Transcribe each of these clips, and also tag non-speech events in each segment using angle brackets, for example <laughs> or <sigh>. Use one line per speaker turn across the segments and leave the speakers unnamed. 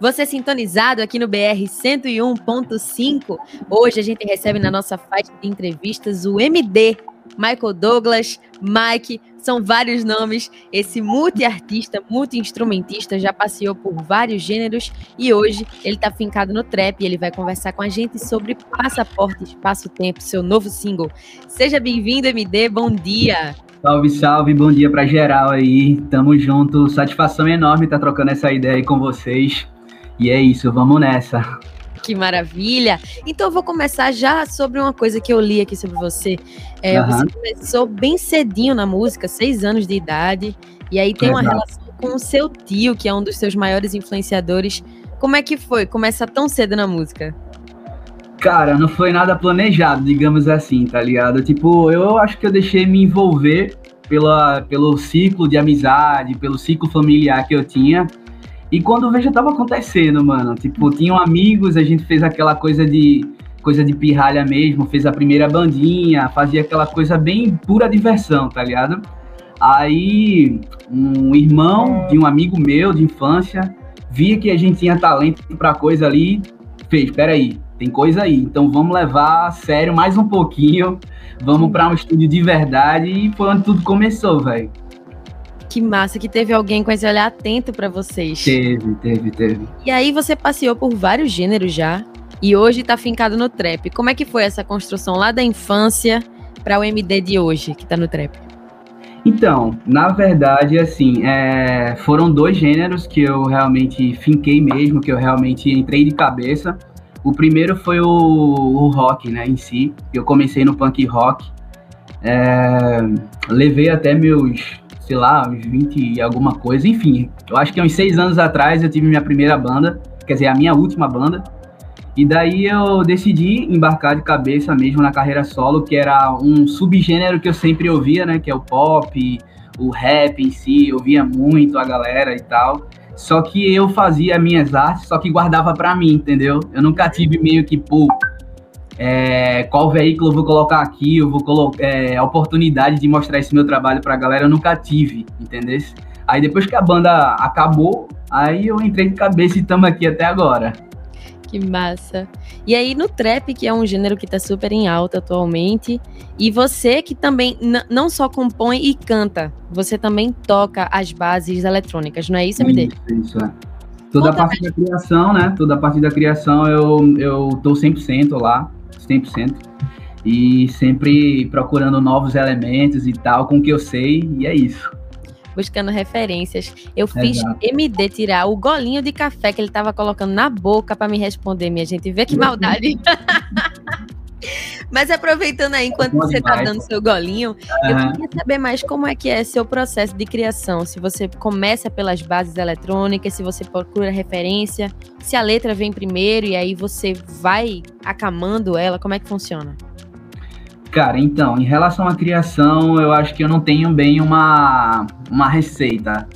Você sintonizado aqui no BR 101.5. Hoje a gente recebe na nossa faixa de entrevistas o MD, Michael Douglas, Mike, são vários nomes. Esse multi-artista, multi-instrumentista já passeou por vários gêneros e hoje ele está fincado no trap e ele vai conversar com a gente sobre Passaporte Espaço-Tempo, seu novo single. Seja bem-vindo, MD, bom dia!
Salve, salve, bom dia para geral aí. Tamo junto, satisfação enorme estar tá trocando essa ideia aí com vocês. E é isso, vamos nessa.
Que maravilha! Então eu vou começar já sobre uma coisa que eu li aqui sobre você. É, uhum. Você começou bem cedinho na música, seis anos de idade, e aí tem Exato. uma relação com o seu tio, que é um dos seus maiores influenciadores. Como é que foi começar tão cedo na música?
Cara, não foi nada planejado, digamos assim, tá ligado? Tipo, eu acho que eu deixei me envolver pela, pelo ciclo de amizade, pelo ciclo familiar que eu tinha. E quando eu vejo, tava acontecendo, mano. Tipo, tinham amigos, a gente fez aquela coisa de coisa de pirralha mesmo, fez a primeira bandinha, fazia aquela coisa bem pura diversão, tá ligado? Aí, um irmão de um amigo meu de infância via que a gente tinha talento pra coisa ali, fez, peraí, tem coisa aí, então vamos levar a sério mais um pouquinho, vamos para um estúdio de verdade e foi onde tudo começou, velho.
Que massa que teve alguém com esse olhar atento para vocês.
Teve, teve, teve.
E aí você passeou por vários gêneros já e hoje tá fincado no trap. Como é que foi essa construção lá da infância para o MD de hoje, que tá no trap?
Então, na verdade, assim, é, foram dois gêneros que eu realmente finquei mesmo, que eu realmente entrei de cabeça. O primeiro foi o, o rock, né, em si. Eu comecei no punk rock. É, levei até meus sei lá, uns 20 e alguma coisa. Enfim, eu acho que uns seis anos atrás eu tive minha primeira banda, quer dizer, a minha última banda. E daí eu decidi embarcar de cabeça mesmo na carreira solo, que era um subgênero que eu sempre ouvia, né? Que é o pop, o rap em si, eu ouvia muito a galera e tal. Só que eu fazia minhas artes, só que guardava para mim, entendeu? Eu nunca tive meio que, pô, é, qual veículo eu vou colocar aqui, eu vou colocar é, a oportunidade de mostrar esse meu trabalho pra galera, eu nunca tive, entendeu? Aí depois que a banda acabou, aí eu entrei de cabeça e estamos aqui até agora.
Que massa. E aí no trap, que é um gênero que tá super em alta atualmente, e você que também não só compõe e canta, você também toca as bases eletrônicas, não é isso, MD?
Isso, isso é. Toda Conta a parte mais. da criação, né? Toda a parte da criação eu, eu tô 100% lá. 100%. E sempre procurando novos elementos e tal, com o que eu sei, e é isso.
Buscando referências. Eu fiz Exato. MD tirar o golinho de café que ele tava colocando na boca para me responder, minha gente. Vê que <laughs> maldade. <laughs> Mas aproveitando aí, enquanto você está dando seu golinho, uhum. eu queria saber mais como é que é seu processo de criação. Se você começa pelas bases eletrônicas, se você procura referência, se a letra vem primeiro e aí você vai acamando ela, como é que funciona?
Cara, então, em relação à criação, eu acho que eu não tenho bem uma, uma receita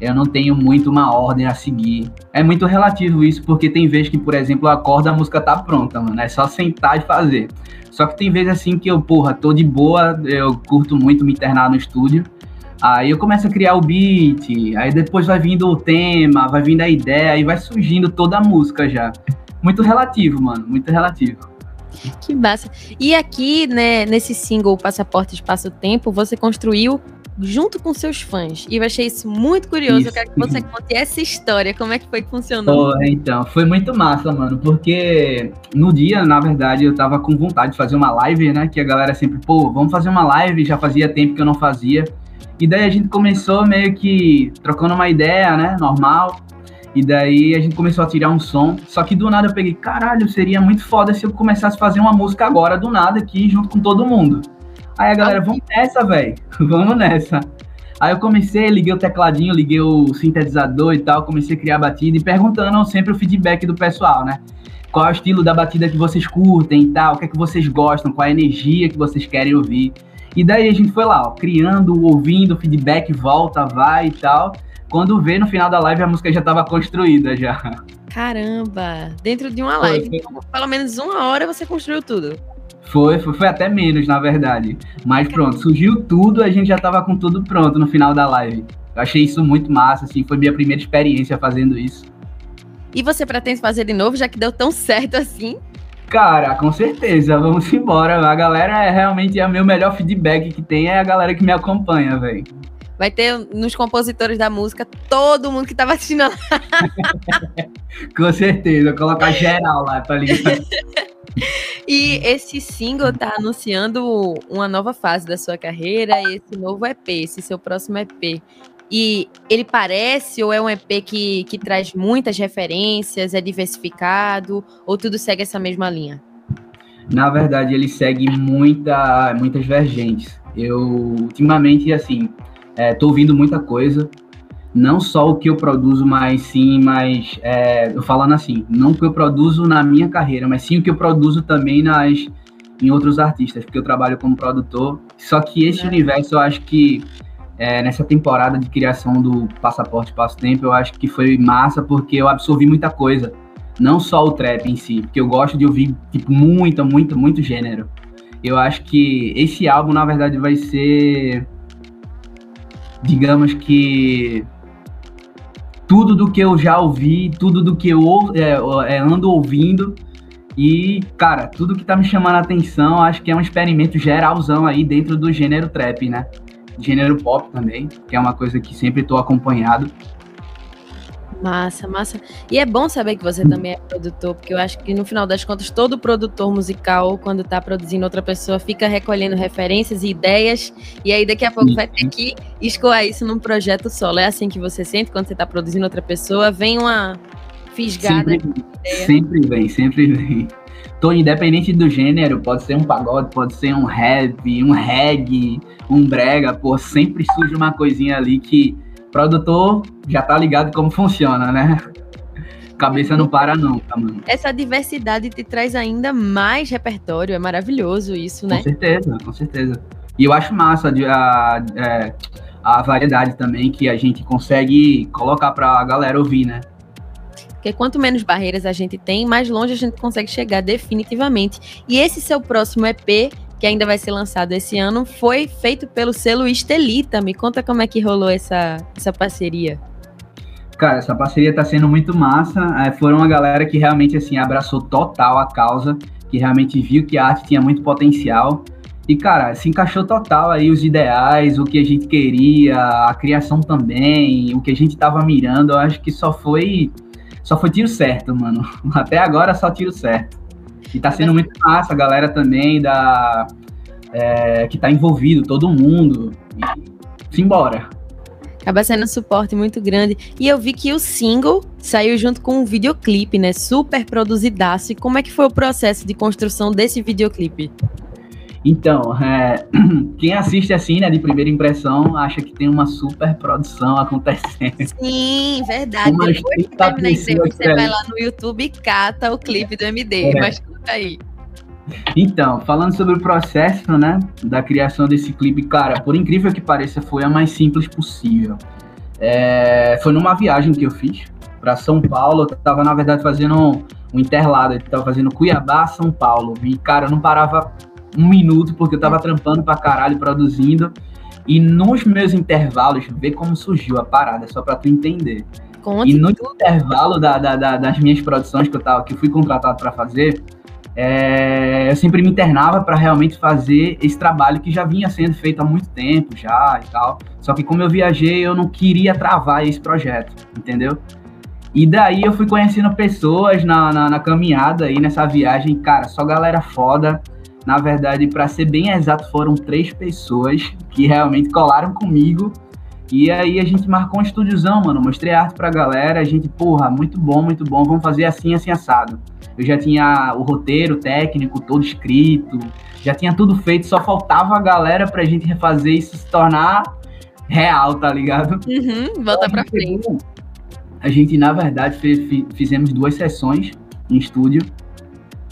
eu não tenho muito uma ordem a seguir. É muito relativo isso, porque tem vezes que, por exemplo, a corda, a música tá pronta, mano. É só sentar e fazer. Só que tem vezes assim que eu, porra, tô de boa, eu curto muito me internar no estúdio. Aí eu começo a criar o beat, aí depois vai vindo o tema, vai vindo a ideia, aí vai surgindo toda a música já. Muito relativo, mano, muito relativo.
Que massa. E aqui, né, nesse single Passaporte Espaço Tempo, você construiu junto com seus fãs. E eu achei isso muito curioso. Isso. Eu quero que você conte essa história, como é que foi que funcionou.
Oh, então, foi muito massa, mano, porque no dia, na verdade, eu tava com vontade de fazer uma live, né? Que a galera sempre, pô, vamos fazer uma live, já fazia tempo que eu não fazia. E daí a gente começou meio que trocando uma ideia, né? Normal. E daí a gente começou a tirar um som. Só que do nada eu peguei, caralho, seria muito foda se eu começasse a fazer uma música agora, do nada, aqui, junto com todo mundo. Aí a galera, vamos nessa, velho. <laughs> vamos nessa. Aí eu comecei, liguei o tecladinho, liguei o sintetizador e tal, comecei a criar a batida e perguntando sempre o feedback do pessoal, né? Qual é o estilo da batida que vocês curtem e tal, o que é que vocês gostam, qual é a energia que vocês querem ouvir. E daí a gente foi lá, ó, criando, ouvindo, feedback, volta, vai e tal. Quando vê no final da live a música já estava construída já.
Caramba! Dentro de uma live, foi. pelo menos uma hora você construiu tudo.
Foi, foi, foi, até menos, na verdade. Mas pronto, surgiu tudo, a gente já tava com tudo pronto no final da live. Eu achei isso muito massa, assim, foi minha primeira experiência fazendo isso.
E você pretende fazer de novo, já que deu tão certo assim?
Cara, com certeza, vamos embora. A galera é realmente é o meu melhor feedback que tem é a galera que me acompanha, velho.
Vai ter nos compositores da música todo mundo que tava assistindo. <laughs>
com certeza, colocar geral lá, tá ligado? <laughs>
E esse single tá anunciando uma nova fase da sua carreira, esse novo EP, esse seu próximo EP. E ele parece ou é um EP que, que traz muitas referências, é diversificado, ou tudo segue essa mesma linha?
Na verdade, ele segue muita, muitas vergentes. Eu, ultimamente, assim, é, tô ouvindo muita coisa, não só o que eu produzo, mas sim, mas é, eu falando assim, não o que eu produzo na minha carreira, mas sim o que eu produzo também nas em outros artistas, porque eu trabalho como produtor. Só que esse é. universo eu acho que é, nessa temporada de criação do Passaporte Passo Tempo, eu acho que foi massa porque eu absorvi muita coisa. Não só o trap em si, porque eu gosto de ouvir tipo muito, muito, muito gênero. Eu acho que esse álbum, na verdade, vai ser digamos que tudo do que eu já ouvi, tudo do que eu é, é, ando ouvindo. E, cara, tudo que tá me chamando a atenção, acho que é um experimento geralzão aí dentro do gênero trap, né? Gênero pop também, que é uma coisa que sempre tô acompanhado.
Massa, massa. E é bom saber que você também é produtor, porque eu acho que no final das contas, todo produtor musical, quando está produzindo outra pessoa, fica recolhendo referências e ideias, e aí daqui a pouco vai ter que escoar isso num projeto solo. É assim que você sente quando você está produzindo outra pessoa? Vem uma fisgada.
Sempre, sempre vem, sempre vem. Tô independente do gênero, pode ser um pagode, pode ser um rap, um reggae, um brega, pô, sempre surge uma coisinha ali que produtor já tá ligado como funciona, né? Cabeça não para nunca, mano.
Essa diversidade te traz ainda mais repertório, é maravilhoso isso, né?
Com certeza, com certeza. E eu acho massa a, a, é, a variedade também que a gente consegue colocar pra galera ouvir, né?
Porque quanto menos barreiras a gente tem, mais longe a gente consegue chegar definitivamente. E esse seu próximo EP que ainda vai ser lançado esse ano, foi feito pelo selo Estelita. Me conta como é que rolou essa, essa parceria.
Cara, essa parceria está sendo muito massa. É, foram uma galera que realmente assim abraçou total a causa, que realmente viu que a arte tinha muito potencial. E, cara, se encaixou total aí os ideais, o que a gente queria, a criação também, o que a gente tava mirando. Eu acho que só foi só foi tiro certo, mano. <laughs> Até agora só tiro certo. E tá sendo muito massa, a galera também da, é, que tá envolvido, todo mundo. E simbora.
Acaba sendo um suporte muito grande. E eu vi que o single saiu junto com um videoclipe, né? Super produzidaço. E como é que foi o processo de construção desse videoclipe?
Então, é, <clears throat> quem assiste assim, né, de primeira impressão, acha que tem uma super produção acontecendo.
Sim, verdade. Depois que termina a entrevista, você vai lá no YouTube e cata o clipe do MD. É. Mas conta aí.
Então, falando sobre o processo, né, da criação desse clipe, cara, por incrível que pareça, foi a mais simples possível. É, foi numa viagem que eu fiz para São Paulo, eu tava, na verdade, fazendo um, um interlado, eu tava fazendo Cuiabá, São Paulo, e, cara, eu não parava um minuto, porque eu tava trampando pra caralho, produzindo. E nos meus intervalos, ver como surgiu a parada, só pra tu entender. Conte e no intervalo da, da, da, das minhas produções que eu, tava, que eu fui contratado para fazer, é, eu sempre me internava para realmente fazer esse trabalho que já vinha sendo feito há muito tempo já e tal. Só que como eu viajei, eu não queria travar esse projeto, entendeu? E daí eu fui conhecendo pessoas na, na, na caminhada aí nessa viagem, cara, só galera foda. Na verdade, para ser bem exato, foram três pessoas que realmente colaram comigo. E aí a gente marcou um estúdiozão, mano. Mostrei arte pra galera. A gente, porra, muito bom, muito bom. Vamos fazer assim, assim, assado. Eu já tinha o roteiro técnico todo escrito. Já tinha tudo feito. Só faltava a galera pra gente refazer isso se tornar real, tá ligado?
Uhum, volta pra frente.
A gente, na verdade, fez, fizemos duas sessões em estúdio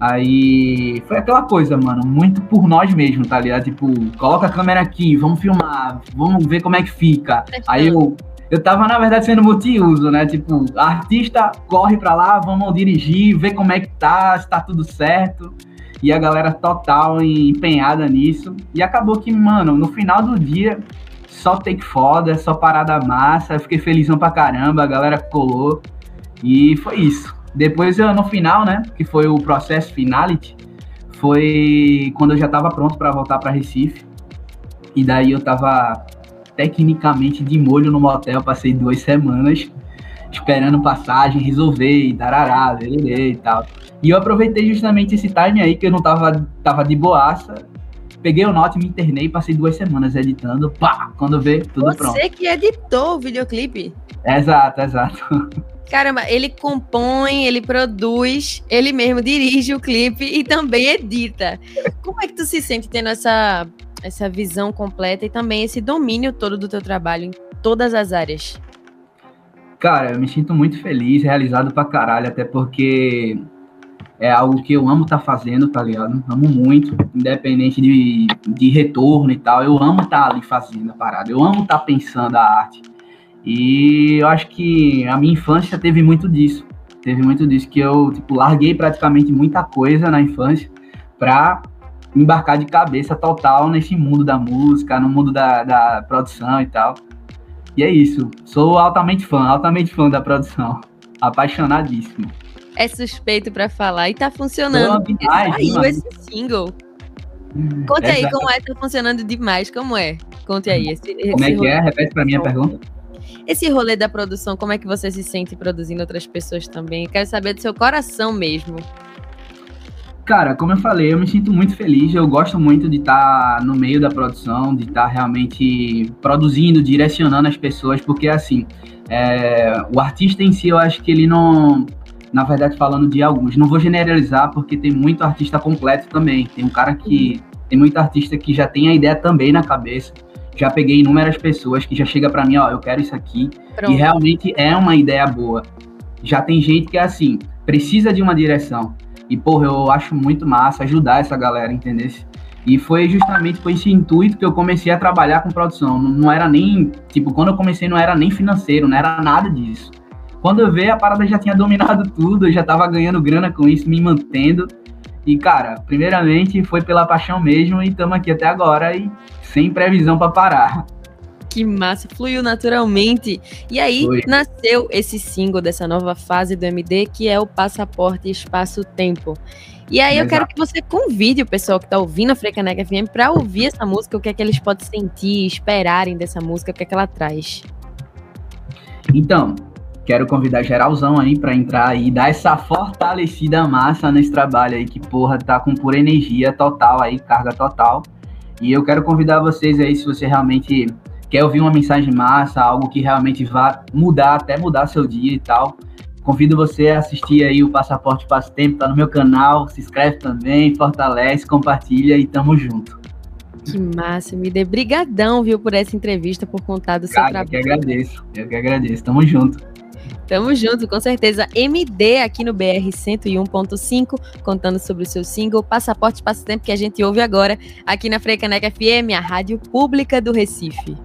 Aí foi aquela coisa, mano, muito por nós mesmos, tá ligado? Tipo, coloca a câmera aqui, vamos filmar, vamos ver como é que fica. Aí eu, eu tava, na verdade, sendo multiuso, né? Tipo, artista corre pra lá, vamos dirigir, ver como é que tá, se tá tudo certo. E a galera total empenhada nisso. E acabou que, mano, no final do dia, só take foda, só parada massa. Eu fiquei felizão pra caramba, a galera colou. E foi isso. Depois, eu, no final, né, que foi o processo finality, foi quando eu já estava pronto para voltar para Recife. E daí eu estava tecnicamente de molho no motel, passei duas semanas esperando passagem, resolver, e darará, e tal. E eu aproveitei justamente esse time aí que eu não tava, tava de boaça. Peguei o note, me internei, passei duas semanas editando, pá, quando vê, tudo
Você
pronto.
Você que editou o videoclipe.
Exato, exato. <laughs>
Caramba, ele compõe, ele produz, ele mesmo dirige o clipe e também edita. Como é que tu se sente tendo essa, essa visão completa e também esse domínio todo do teu trabalho em todas as áreas?
Cara, eu me sinto muito feliz, realizado pra caralho, até porque é algo que eu amo estar tá fazendo, tá ligado? Amo muito, independente de, de retorno e tal. Eu amo estar tá ali fazendo a parada, eu amo estar tá pensando a arte. E eu acho que a minha infância teve muito disso. Teve muito disso, que eu tipo, larguei praticamente muita coisa na infância pra embarcar de cabeça total nesse mundo da música, no mundo da, da produção e tal. E é isso. Sou altamente fã, altamente fã da produção. Apaixonadíssimo.
É suspeito para falar e tá funcionando. Demais, Saiu esse single. Conte aí como é, tá funcionando demais, como é? Conte aí. Esse,
como é que é? Repete para mim a pergunta.
Esse rolê da produção, como é que você se sente produzindo outras pessoas também? Quero saber do seu coração mesmo.
Cara, como eu falei, eu me sinto muito feliz. Eu gosto muito de estar tá no meio da produção, de estar tá realmente produzindo, direcionando as pessoas, porque assim, é, o artista em si, eu acho que ele não. Na verdade, falando de alguns, não vou generalizar, porque tem muito artista completo também. Tem um cara que. Tem muito artista que já tem a ideia também na cabeça. Já peguei inúmeras pessoas que já chega para mim, ó, eu quero isso aqui. Pronto. E realmente é uma ideia boa. Já tem gente que é assim, precisa de uma direção e, porra, eu acho muito massa ajudar essa galera, entendeu? E foi justamente com esse intuito que eu comecei a trabalhar com produção. Não, não, era nem, tipo, quando eu comecei não era nem financeiro, não era nada disso. Quando eu vi, a parada já tinha dominado <laughs> tudo, eu já tava ganhando grana com isso, me mantendo. E, cara, primeiramente foi pela paixão mesmo e estamos aqui até agora e sem previsão para parar.
Que massa, fluiu naturalmente. E aí Foi. nasceu esse single dessa nova fase do MD, que é o Passaporte Espaço-Tempo. E aí Exato. eu quero que você convide o pessoal que está ouvindo a Frecaneca FM para ouvir essa música, o que é que eles podem sentir, esperarem dessa música, o que é que ela traz.
Então, quero convidar geralzão aí para entrar e dar essa fortalecida massa nesse trabalho aí que porra tá com pura energia total aí, carga total. E eu quero convidar vocês aí se você realmente quer ouvir uma mensagem massa, algo que realmente vá mudar, até mudar seu dia e tal, convido você a assistir aí o Passaporte Passo Tempo, tá no meu canal, se inscreve também, fortalece, compartilha e tamo junto.
Que massa, me dê brigadão, viu, por essa entrevista, por contar do Cara, seu trabalho.
Eu que agradeço, eu que agradeço, tamo junto.
Tamo junto, com certeza. MD aqui no BR 101.5, contando sobre o seu single Passaporte Passo Tempo, que a gente ouve agora aqui na Freicaneca FM, a rádio pública do Recife.